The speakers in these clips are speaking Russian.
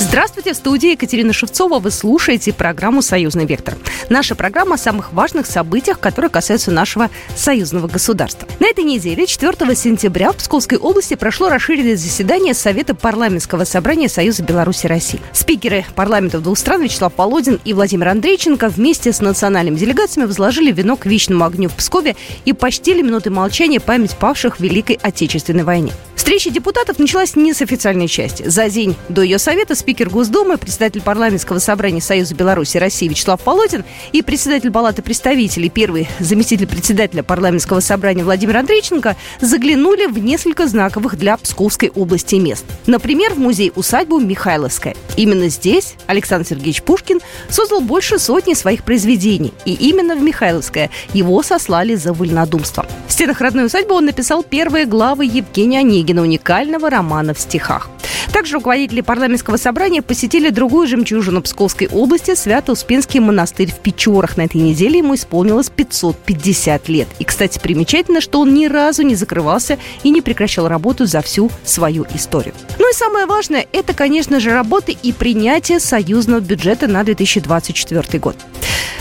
Здравствуйте, в студии Екатерина Шевцова. Вы слушаете программу «Союзный вектор». Наша программа о самых важных событиях, которые касаются нашего союзного государства. На этой неделе, 4 сентября, в Псковской области прошло расширенное заседание Совета парламентского собрания Союза Беларуси России. Спикеры парламентов двух стран Вячеслав Володин и Владимир Андрейченко вместе с национальными делегациями возложили вино к вечному огню в Пскове и почтили минуты молчания память павших в Великой Отечественной войне. Встреча депутатов началась не с официальной части. За день до ее совета спикер Госдумы, председатель парламентского собрания Союза Беларуси и России Вячеслав Володин и председатель Палаты представителей, первый заместитель председателя парламентского собрания Владимир Андрейченко заглянули в несколько знаковых для Псковской области мест. Например, в музей-усадьбу Михайловская. Именно здесь Александр Сергеевич Пушкин создал больше сотни своих произведений. И именно в Михайловское его сослали за вольнодумство. В стенах родной усадьбы он написал первые главы Евгения Онегина уникального романа в стихах. Также руководители парламентского собрания посетили другую жемчужину Псковской области – Свято-Успенский монастырь в Печорах. На этой неделе ему исполнилось 550 лет. И, кстати, примечательно, что он ни разу не закрывался и не прекращал работу за всю свою историю. Ну и самое важное – это, конечно же, работы и принятие союзного бюджета на 2024 год.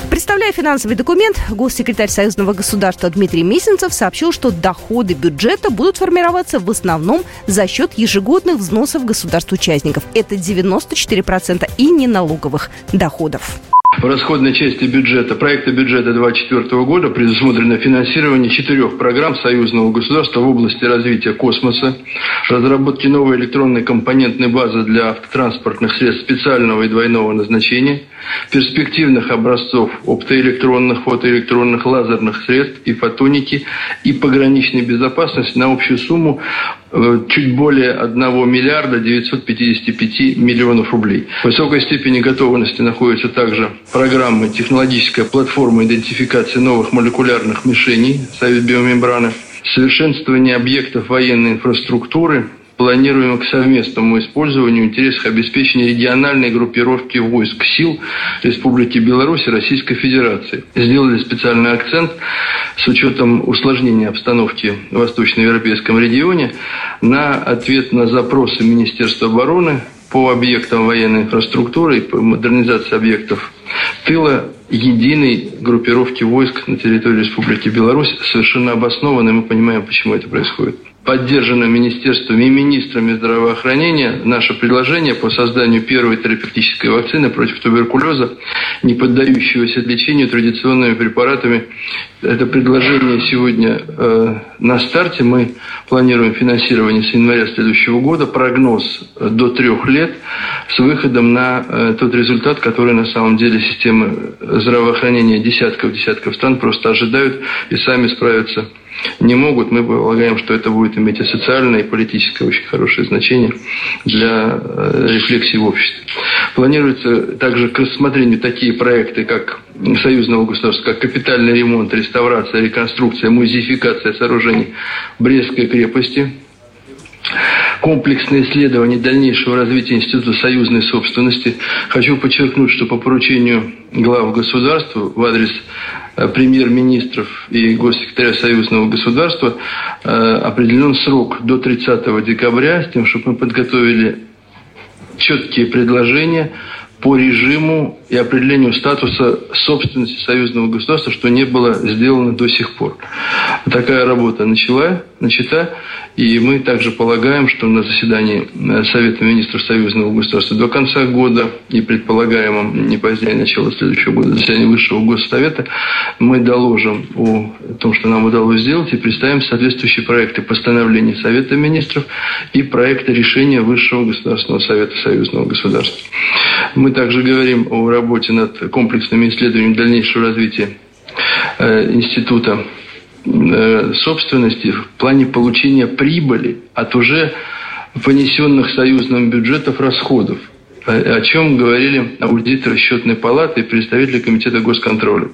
Представляя финансовый документ, госсекретарь Союзного государства Дмитрий Месенцев сообщил, что доходы бюджета будут формироваться в основном за счет ежегодных взносов государств-участников. Это 94% и неналоговых доходов. В расходной части бюджета, проекта бюджета 2024 года предусмотрено финансирование четырех программ союзного государства в области развития космоса, разработки новой электронной компонентной базы для автотранспортных средств специального и двойного назначения, перспективных образцов оптоэлектронных, фотоэлектронных, лазерных средств и фотоники и пограничной безопасности на общую сумму Э, чуть более 1 миллиарда 955 миллионов рублей. В высокой степени готовности находится также программа «Технологическая платформа идентификации новых молекулярных мишеней» Совет биомембраны, совершенствование объектов военной инфраструктуры, планируемо к совместному использованию в интересах обеспечения региональной группировки войск сил Республики Беларусь и Российской Федерации. Сделали специальный акцент с учетом усложнения обстановки в восточноевропейском регионе на ответ на запросы Министерства обороны по объектам военной инфраструктуры и по модернизации объектов. Тыла единой группировки войск на территории Республики Беларусь совершенно обоснованно, и мы понимаем, почему это происходит поддержано министерством и министрами здравоохранения наше предложение по созданию первой терапевтической вакцины против туберкулеза, не поддающегося лечению традиционными препаратами. Это предложение сегодня э, на старте. Мы планируем финансирование с января следующего года. Прогноз до трех лет с выходом на э, тот результат, который на самом деле системы здравоохранения десятков-десятков стран просто ожидают и сами справятся не могут, мы полагаем, что это будет иметь и социальное, и политическое очень хорошее значение для э, рефлексии в обществе. Планируется также к рассмотрению такие проекты, как союзного государства, как капитальный ремонт, реставрация, реконструкция, музеификация сооружений Брестской крепости, комплексное исследование дальнейшего развития Института союзной собственности. Хочу подчеркнуть, что по поручению глав государства в адрес Э, премьер-министров и госсекретаря союзного государства э, определен срок до 30 декабря с тем, чтобы мы подготовили четкие предложения по режиму и определению статуса собственности союзного государства, что не было сделано до сих пор. Такая работа начала, начата, и мы также полагаем, что на заседании э, Совета министров союзного государства до конца года и предполагаемом не позднее начала следующего года заседания Высшего Госсовета мы доложим о том, что нам удалось сделать, и представим соответствующие проекты постановления Совета министров и проекты решения Высшего Государственного Совета союзного государства. Мы также говорим о работе над комплексными исследованиями дальнейшего развития э, института э, собственности в плане получения прибыли от уже понесенных союзным бюджетов расходов. О чем говорили аудиторы счетной палаты и представители комитета госконтроля.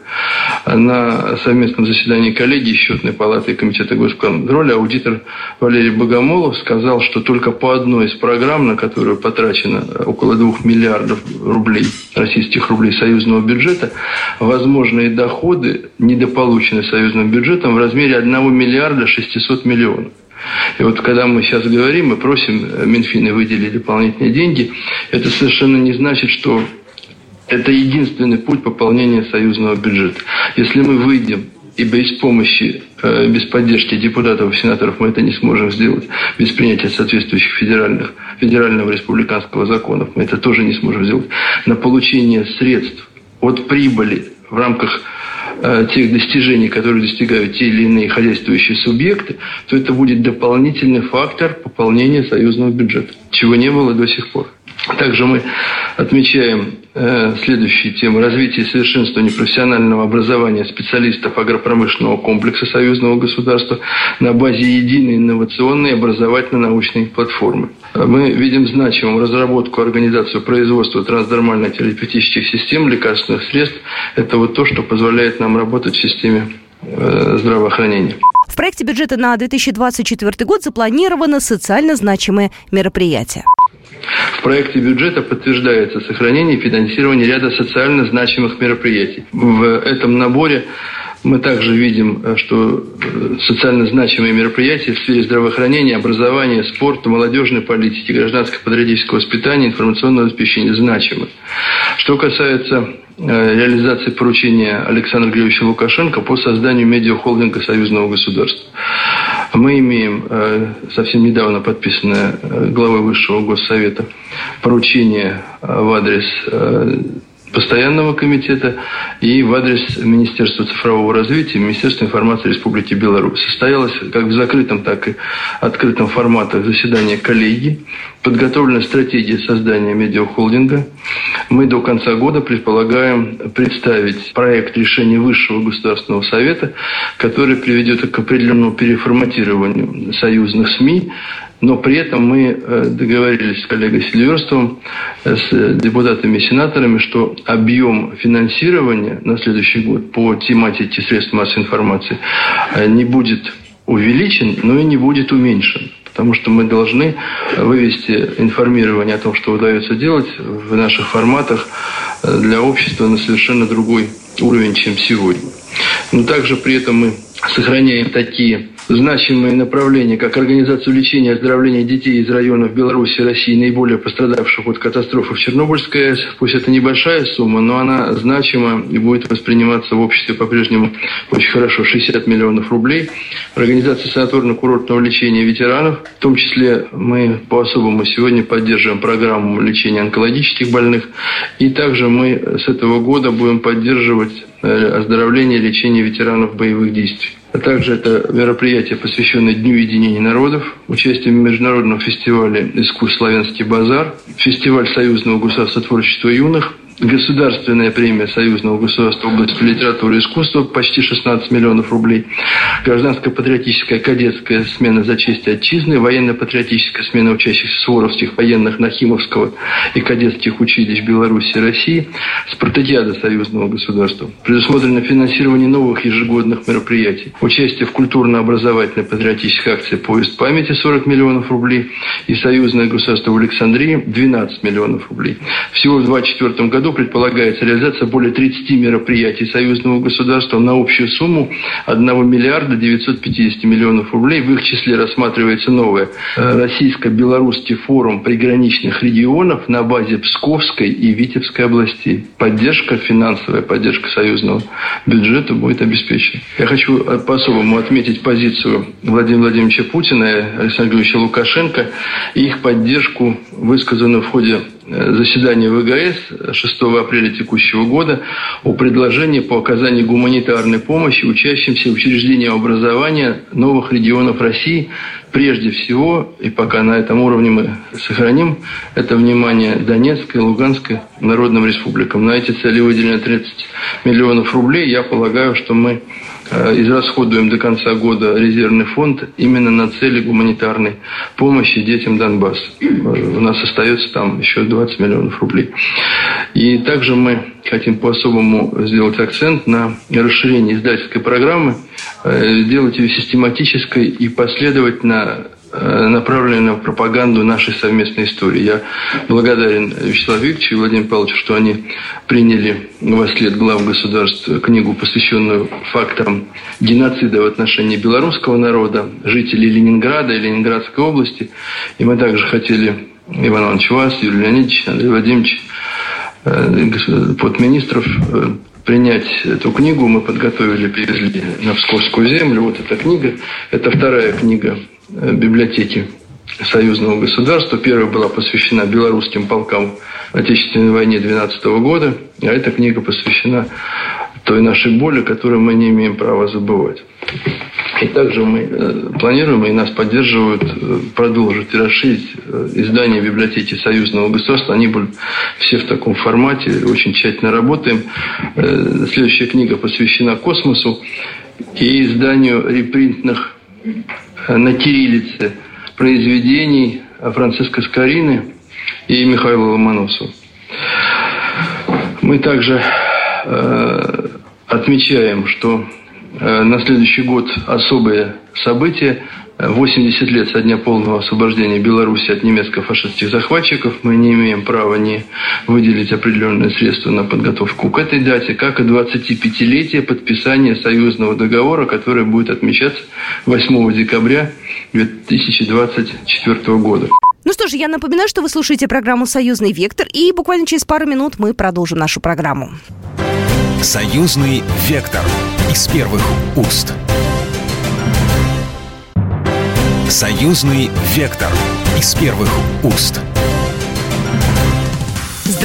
На совместном заседании коллегии счетной палаты и комитета госконтроля аудитор Валерий Богомолов сказал, что только по одной из программ, на которую потрачено около 2 миллиардов рублей, российских рублей союзного бюджета, возможные доходы недополучены союзным бюджетом в размере 1 миллиарда 600 миллионов. И вот когда мы сейчас говорим, мы просим Минфина выделить дополнительные деньги, это совершенно не значит, что это единственный путь пополнения союзного бюджета. Если мы выйдем и без помощи, э, без поддержки депутатов и сенаторов мы это не сможем сделать, без принятия соответствующих федеральных, федерального республиканского законов мы это тоже не сможем сделать, на получение средств от прибыли в рамках Э, тех достижений, которые достигают те или иные хозяйствующие субъекты, то это будет дополнительный фактор пополнения союзного бюджета, чего не было до сих пор. Также мы отмечаем э, следующие темы. Развитие и совершенствование профессионального образования специалистов агропромышленного комплекса союзного государства на базе единой инновационной образовательно-научной платформы. Мы видим значимую разработку, организацию производства трансдермальных терапевтических систем лекарственных средств. Это вот то, что позволяет нам работать в системе э, здравоохранения. В проекте бюджета на 2024 год запланировано социально значимые мероприятия. В проекте бюджета подтверждается сохранение и финансирование ряда социально значимых мероприятий. В этом наборе мы также видим, э, что э, социально значимые мероприятия в сфере здравоохранения, образования, спорта, молодежной политики, гражданско-патриотического воспитания, информационного обеспечения значимы. Что касается реализации поручения Александра Григорьевича Лукашенко по созданию медиахолдинга союзного государства. Мы имеем совсем недавно подписанное главой Высшего Госсовета поручение в адрес постоянного комитета и в адрес Министерства цифрового развития, Министерства информации Республики Беларусь. Состоялось как в закрытом, так и открытом форматах заседания коллегии. Подготовлена стратегия создания медиахолдинга. Мы до конца года предполагаем представить проект решения Высшего государственного совета, который приведет к определенному переформатированию союзных СМИ, но при этом мы э, договорились с коллегой Сильверстовым, э, с депутатами и сенаторами, что объем финансирования на следующий год по тематике средств массовой информации э, не будет увеличен, но и не будет уменьшен. Потому что мы должны вывести информирование о том, что удается делать в наших форматах для общества на совершенно другой уровень, чем сегодня. Но также при этом мы сохраняем такие значимые направления, как организацию лечения и оздоровления детей из районов Беларуси и России, наиболее пострадавших от катастрофы в Чернобыльской АЭС. Пусть это небольшая сумма, но она значима и будет восприниматься в обществе по-прежнему очень хорошо. 60 миллионов рублей. Организация санаторно-курортного лечения ветеранов. В том числе мы по-особому сегодня поддерживаем программу лечения онкологических больных. И также мы с этого года будем поддерживать э, оздоровление и лечение ветеранов боевых действий. А также это мероприятие, посвященное Дню единения народов, участие в международном фестивале «Искусств Славянский базар», фестиваль союзного государства творчества юных – Государственная премия Союзного государства в области литературы и искусства почти 16 миллионов рублей. Гражданско-патриотическая кадетская смена за честь отчизны. Военно-патриотическая смена учащихся Суворовских военных Нахимовского и кадетских училищ Беларуси и России. Спартакиада Союзного государства. Предусмотрено финансирование новых ежегодных мероприятий. Участие в культурно-образовательной патриотической акции «Поезд памяти» 40 миллионов рублей. И Союзное государство в Александрии 12 миллионов рублей. Всего в 2024 году году предполагается реализация более 30 мероприятий союзного государства на общую сумму 1 миллиарда 950 миллионов рублей. В их числе рассматривается новое э, российско-белорусский форум приграничных регионов на базе Псковской и Витебской областей. Поддержка, финансовая поддержка союзного бюджета будет обеспечена. Я хочу по-особому отметить позицию Владимира Владимировича Путина и Александра Лукашенко и их поддержку, высказанную в ходе Э, заседание ВГС 6 апреля текущего года о предложении по оказанию гуманитарной помощи учащимся учреждениям образования новых регионов России. Прежде всего, и пока на этом уровне мы сохраним это внимание Донецкой и Луганской народным республикам. На эти цели выделено 30 миллионов рублей. Я полагаю, что мы э, израсходуем до конца года резервный фонд именно на цели гуманитарной помощи детям Донбасса. У нас остается там еще 20 миллионов рублей. И также мы хотим по-особому сделать акцент на расширении издательской программы, э, сделать ее систематической и последовательно Э, направленные на пропаганду нашей совместной истории. Я благодарен Вячеславу Викторовичу и Владимиру Павловичу, что они приняли во след глав государств книгу, посвященную фактам геноцида в отношении белорусского народа, жителей Ленинграда и Ленинградской области. И мы также хотели Иван Иванович Вас, Юрий Леонидович, Андрей Владимирович, э, подминистров принять эту книгу. Мы подготовили, привезли на Псковскую землю. Вот эта книга. Это вторая книга Э, библиотеки союзного государства. Первая была посвящена белорусским полкам Отечественной войне 12 года, а эта книга посвящена той нашей боли, которую мы не имеем права забывать. И также мы э, планируем, и нас поддерживают, э, продолжить и расширить издание библиотеки союзного государства. Они были все в таком формате, очень тщательно работаем. Следующая книга посвящена космосу и изданию репринтных на кириллице произведений Франциска Скорины и Михаила Ломоносова. Мы также э, отмечаем, что э, на следующий год особые события 80 лет со дня полного освобождения Беларуси от немецко-фашистских захватчиков. Мы не имеем права не выделить определенные средства на подготовку к этой дате, как и 25-летие подписания союзного договора, который будет отмечаться 8 декабря 2024 года. Ну что ж, я напоминаю, что вы слушаете программу «Союзный вектор», и буквально через пару минут мы продолжим нашу программу. «Союзный вектор» из первых уст. Союзный вектор из первых уст.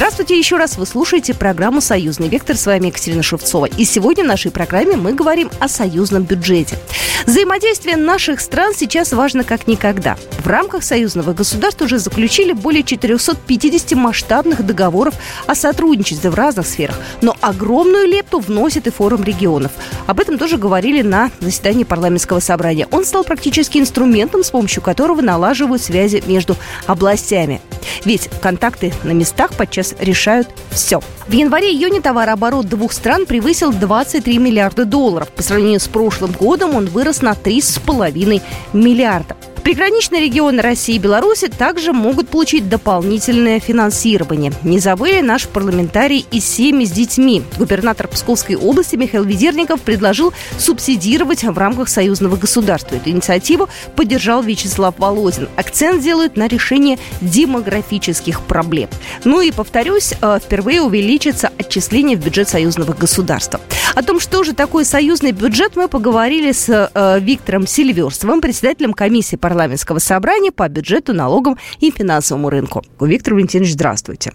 Здравствуйте еще раз. Вы слушаете программу «Союзный вектор». С вами Екатерина Шевцова. И сегодня в нашей программе мы говорим о союзном бюджете. Взаимодействие наших стран сейчас важно как никогда. В рамках союзного государства уже заключили более 450 масштабных договоров о сотрудничестве в разных сферах. Но огромную лепту вносит и форум регионов. Об этом тоже говорили на заседании парламентского собрания. Он стал практически инструментом, с помощью которого налаживают связи между областями. Ведь контакты на местах подчас решают все. В январе-июне товарооборот двух стран превысил 23 миллиарда долларов. По сравнению с прошлым годом он вырос на 3,5 миллиарда. Приграничные регионы России и Беларуси также могут получить дополнительное финансирование. Не забыли наш парламентарий из семьи с детьми. Губернатор Псковской области Михаил Ведерников предложил субсидировать в рамках союзного государства. Эту инициативу поддержал Вячеслав Володин. Акцент делают на решение демографических проблем. Ну и, повторюсь, э, впервые увеличится отчисление в бюджет союзного государства. О том, что же такое союзный бюджет, мы поговорили с э, Виктором Сильверстовым, председателем комиссии парламента парламентского собрания по бюджету, налогам и финансовому рынку. Виктор Валентинович, здравствуйте.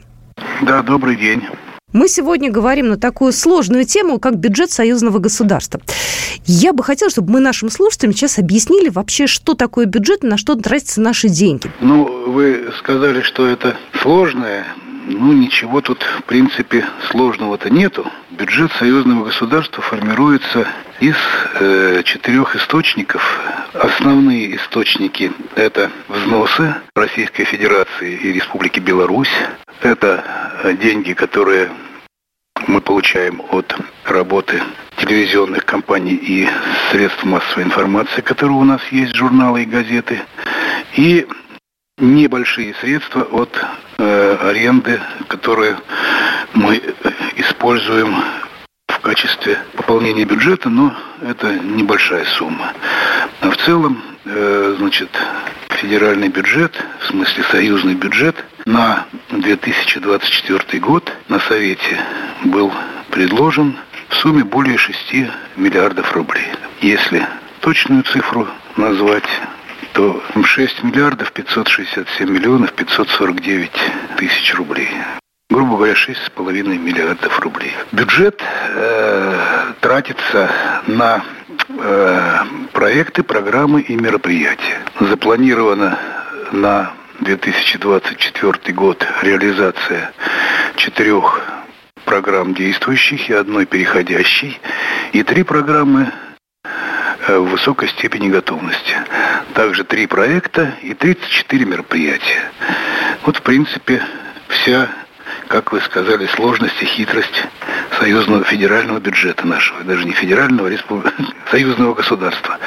Да, добрый день. Мы сегодня говорим на такую сложную тему, как бюджет союзного государства. Я бы хотела, чтобы мы нашим слушателям сейчас объяснили вообще, что такое бюджет и на что тратятся наши деньги. Ну, вы сказали, что это сложное ну, ничего тут, в принципе, сложного-то нету. Бюджет союзного государства формируется из э, четырех источников. Основные источники – это взносы Российской Федерации и Республики Беларусь. Это э, деньги, которые мы получаем от работы телевизионных компаний и средств массовой информации, которые у нас есть, журналы и газеты. И небольшие средства от э, аренды, которые мы используем в качестве пополнения бюджета, но это небольшая сумма. А в целом, э, значит, федеральный бюджет, в смысле союзный бюджет, на 2024 год на Совете был предложен в сумме более 6 миллиардов рублей. Если точную цифру назвать, то 6 миллиардов 567 миллионов 549 тысяч рублей. Грубо говоря, 6,5 миллиардов рублей. Бюджет э, тратится на э, проекты, программы и мероприятия. Запланировано на 2024 год реализация четырех программ действующих и одной переходящей, и три программы в высокой степени готовности. Также три проекта и 34 мероприятия. Вот, в принципе, вся как вы сказали, сложность и хитрость союзного федерального бюджета нашего, даже не федерального, а респуб... союзного государства.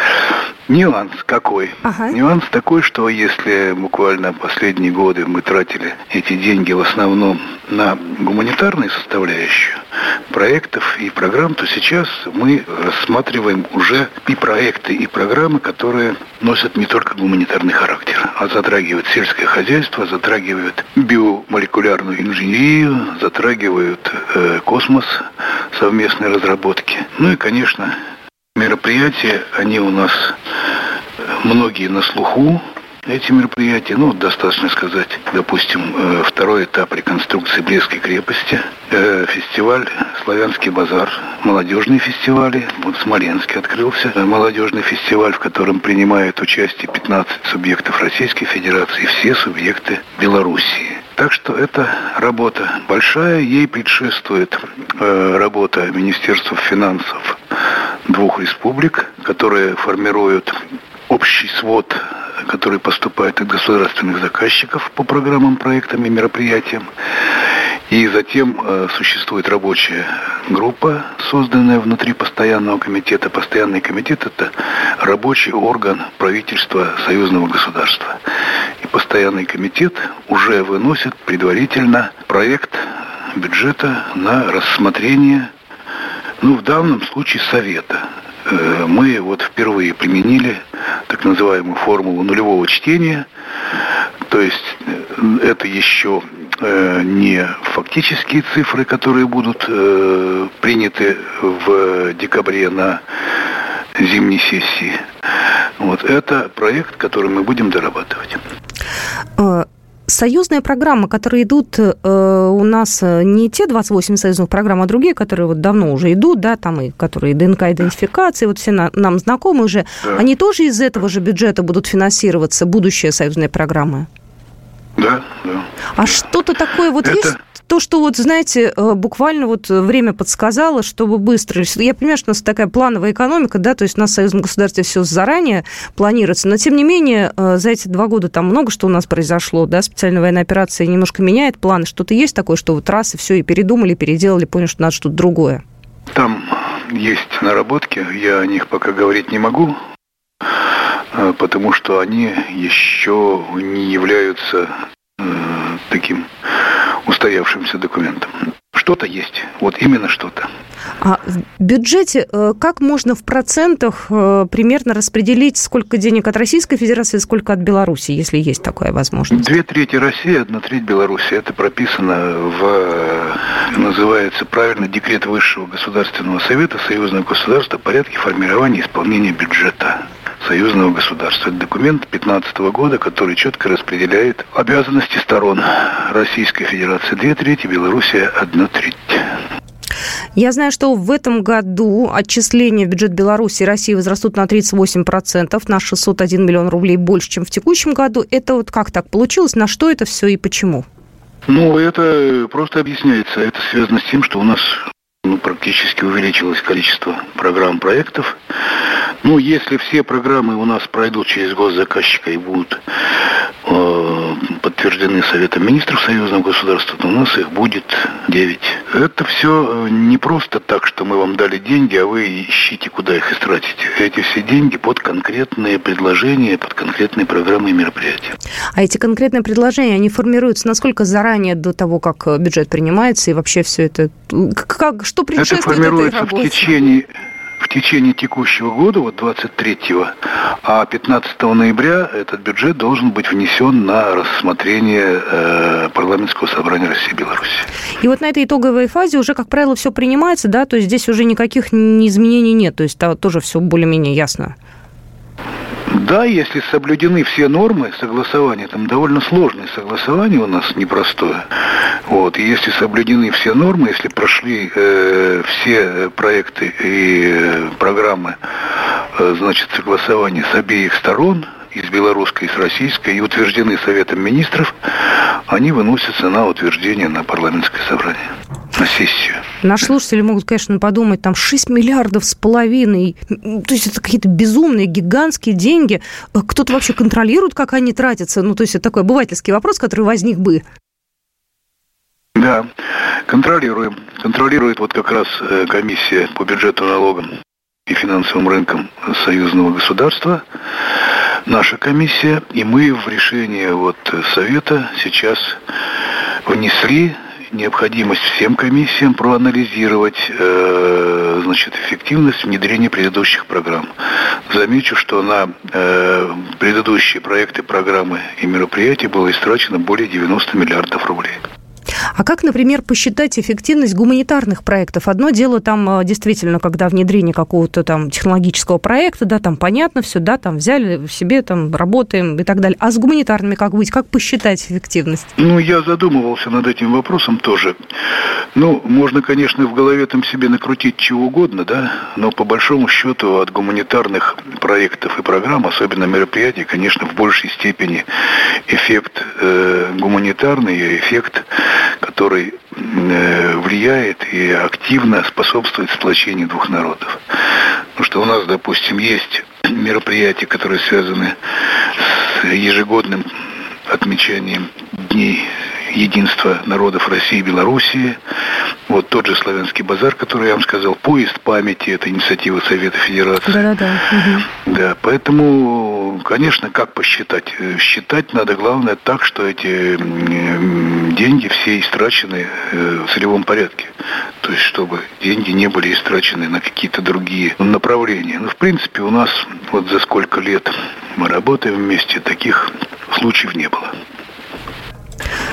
Нюанс какой? Ага. Нюанс такой, что если буквально последние годы мы тратили эти деньги в основном на гуманитарную составляющую проектов и программ, то сейчас мы рассматриваем уже и проекты, и программы, которые носят не только гуманитарный характер, а затрагивают сельское хозяйство, затрагивают биомолекулярную инженерию, затрагивают э, космос, совместные разработки. Ну и, конечно, мероприятия, они у нас э, многие на слуху, эти мероприятия, ну, достаточно сказать, допустим, э, второй этап реконструкции Брестской крепости, э, фестиваль «Славянский базар», молодежные фестивали, вот в Смоленске открылся молодежный фестиваль, в котором принимают участие 15 субъектов Российской Федерации все субъекты Белоруссии. Так что это работа большая, ей предшествует э, работа Министерства финансов двух республик, которые формируют общий свод, который поступает от государственных заказчиков по программам, проектам и мероприятиям. И затем э, существует рабочая группа, созданная внутри постоянного комитета. Постоянный комитет – это рабочий орган правительства союзного государства. И постоянный комитет уже выносит предварительно проект бюджета на рассмотрение, ну, в данном случае совета. Э, мы вот впервые применили так называемую формулу нулевого чтения. То есть э, это еще э, не фактические цифры, которые будут приняты в декабре на зимней сессии. Вот это проект, который мы будем дорабатывать союзные программы, которые идут э, у нас э, не те 28 союзных программ, а другие, которые вот давно уже идут, да, там и которые ДНК-идентификации, вот все на, нам знакомы уже, да. они тоже из этого же бюджета будут финансироваться, будущие союзные программы? Да, да. А что-то такое вот Это... есть? То, что вот, знаете, э, буквально вот время подсказало, чтобы быстро... Я понимаю, что у нас такая плановая экономика, да, то есть у нас в союзном государстве все заранее планируется, но тем не менее э, за эти два года там много что у нас произошло, да, специальная военная операция немножко меняет планы, что-то есть такое, что вот раз и все, и передумали, переделали, поняли, что надо что-то другое? Там есть наработки, я о них пока говорить не могу, э, потому что они еще не являются таким устоявшимся документом. Что-то есть, вот именно что-то. А в бюджете э, как можно в процентах э, примерно распределить, сколько денег от Российской Федерации, сколько от Беларуси, если есть такая возможность? Две трети России, одна треть Беларуси. Это прописано в, э, называется правильно, декрет Высшего Государственного Совета Союзного государства о порядке формирования и исполнения бюджета союзного государства. Это документ 2015 года, который четко распределяет обязанности сторон Российской Федерации две трети, Белоруссия одна треть. Я знаю, что в этом году отчисления в бюджет Беларуси и России возрастут на 38%, на 601 миллион рублей больше, чем в текущем году. Это вот как так получилось? На что это все и почему? Ну, это просто объясняется. Это связано с тем, что у нас ну, практически увеличилось количество программ, проектов. Ну, если все программы у нас пройдут через госзаказчика и будут э, подтверждены Советом Министров Союзного государства, то у нас их будет 9. Это все э, не просто так, что мы вам дали деньги, а вы ищите, куда их истратить. Эти все деньги под конкретные предложения, под конкретные программы и мероприятия. А эти конкретные предложения, они формируются насколько заранее до того, как бюджет принимается, и вообще все это... Как, что предшествует Это формируется в течение в течение текущего года, вот 23-го, а 15 ноября этот бюджет должен быть внесен на рассмотрение э, парламентского собрания России и Беларуси. И вот на этой итоговой фазе уже, как правило, все принимается, да, то есть здесь уже никаких изменений нет, то есть тоже все более-менее ясно. Да, если соблюдены все нормы согласования, там довольно сложное согласование у нас непростое. Вот, и если соблюдены все нормы, если прошли э, все проекты и э, программы, э, значит, согласования с обеих сторон, и с белорусской, и с российской, и утверждены Советом Министров, они выносятся на утверждение на парламентское собрание на сессию. Наши слушатели могут, конечно, подумать, там 6 миллиардов с половиной, то есть это какие-то безумные, гигантские деньги. Кто-то вообще контролирует, как они тратятся? Ну, то есть это такой обывательский вопрос, который возник бы. Да, контролируем. Контролирует вот как раз э, комиссия по бюджету налогам и финансовым рынкам союзного государства, наша комиссия, и мы в решение вот Совета сейчас внесли необходимость всем комиссиям проанализировать э, значит, эффективность внедрения предыдущих программ. Замечу, что на э, предыдущие проекты, программы и мероприятия было истрачено более 90 миллиардов рублей. А как, например, посчитать эффективность гуманитарных проектов? Одно дело там э, действительно, когда внедрение какого-то там технологического проекта, да, там понятно все, да, там взяли в себе, там работаем и так далее. А с гуманитарными как быть? Как посчитать эффективность? Ну, я задумывался над этим вопросом тоже. Ну, можно, конечно, в голове там себе накрутить чего угодно, да, но по большому счету от гуманитарных проектов и программ, особенно мероприятий, конечно, в большей степени эффект э, гуманитарный, эффект который э, влияет и активно способствует сплочению двух народов. Потому что у нас, допустим, есть мероприятия, которые связаны с ежегодным отмечанием дней единства народов России и Белоруссии. Вот тот же славянский базар, который я вам сказал, поезд памяти, это инициатива Совета Федерации. Да-да-да. Угу. Да, поэтому, конечно, как посчитать? Считать надо, главное, так, что эти деньги все истрачены э, в целевом порядке. То есть, чтобы деньги не были истрачены на какие-то другие направления. Ну, в принципе, у нас вот за сколько лет мы работаем вместе, таких случаев не было.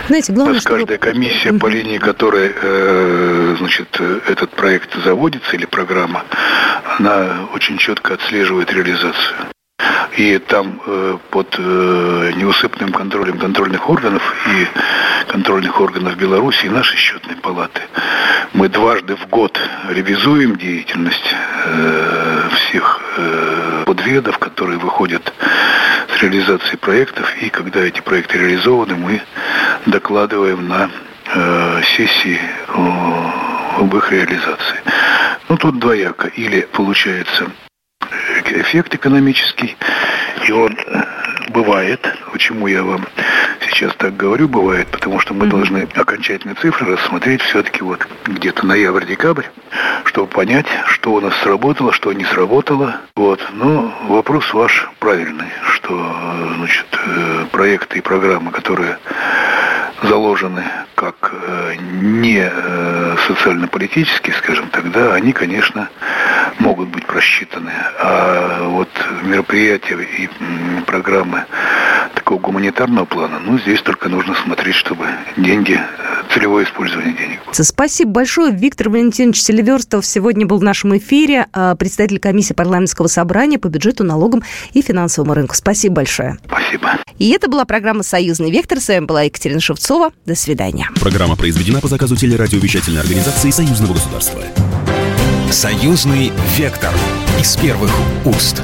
Знаете, главное, нас каждая комиссия по линии которой э, значит, этот проект заводится или программа, она очень четко отслеживает реализацию. И там э, под э, неусыпным контролем контрольных органов и контрольных органов Беларуси и нашей счетной палаты мы дважды в год ревизуем деятельность э, всех э, подведов, которые выходят реализации проектов. И когда эти проекты реализованы, мы докладываем на э, сессии об их реализации. Ну, тут двояко. Или получается эффект экономический, и он бывает. Почему я вам сейчас так говорю, бывает, потому что мы должны окончательные цифры рассмотреть все-таки вот где-то ноябрь-декабрь, чтобы понять, что у нас сработало, что не сработало. Вот. Но вопрос ваш правильный, что значит, э, проекты и программы, которые заложены как э, не э, социально-политические, скажем так, да, они, конечно, могут быть просчитаны. А вот мероприятия и программы такого гуманитарного плана, ну, здесь только нужно смотреть, чтобы деньги, целевое использование денег. Спасибо большое. Виктор Валентинович Селиверстов сегодня был в нашем эфире, а, председатель комиссии парламентского собрания по бюджету, налогам и финансовому рынку. Спасибо большое. Спасибо. И это была программа «Союзный вектор». С вами была Екатерина Шевцова. До свидания. Программа произведена по заказу телерадиовещательной организации Союзного государства. «Союзный вектор» из первых уст.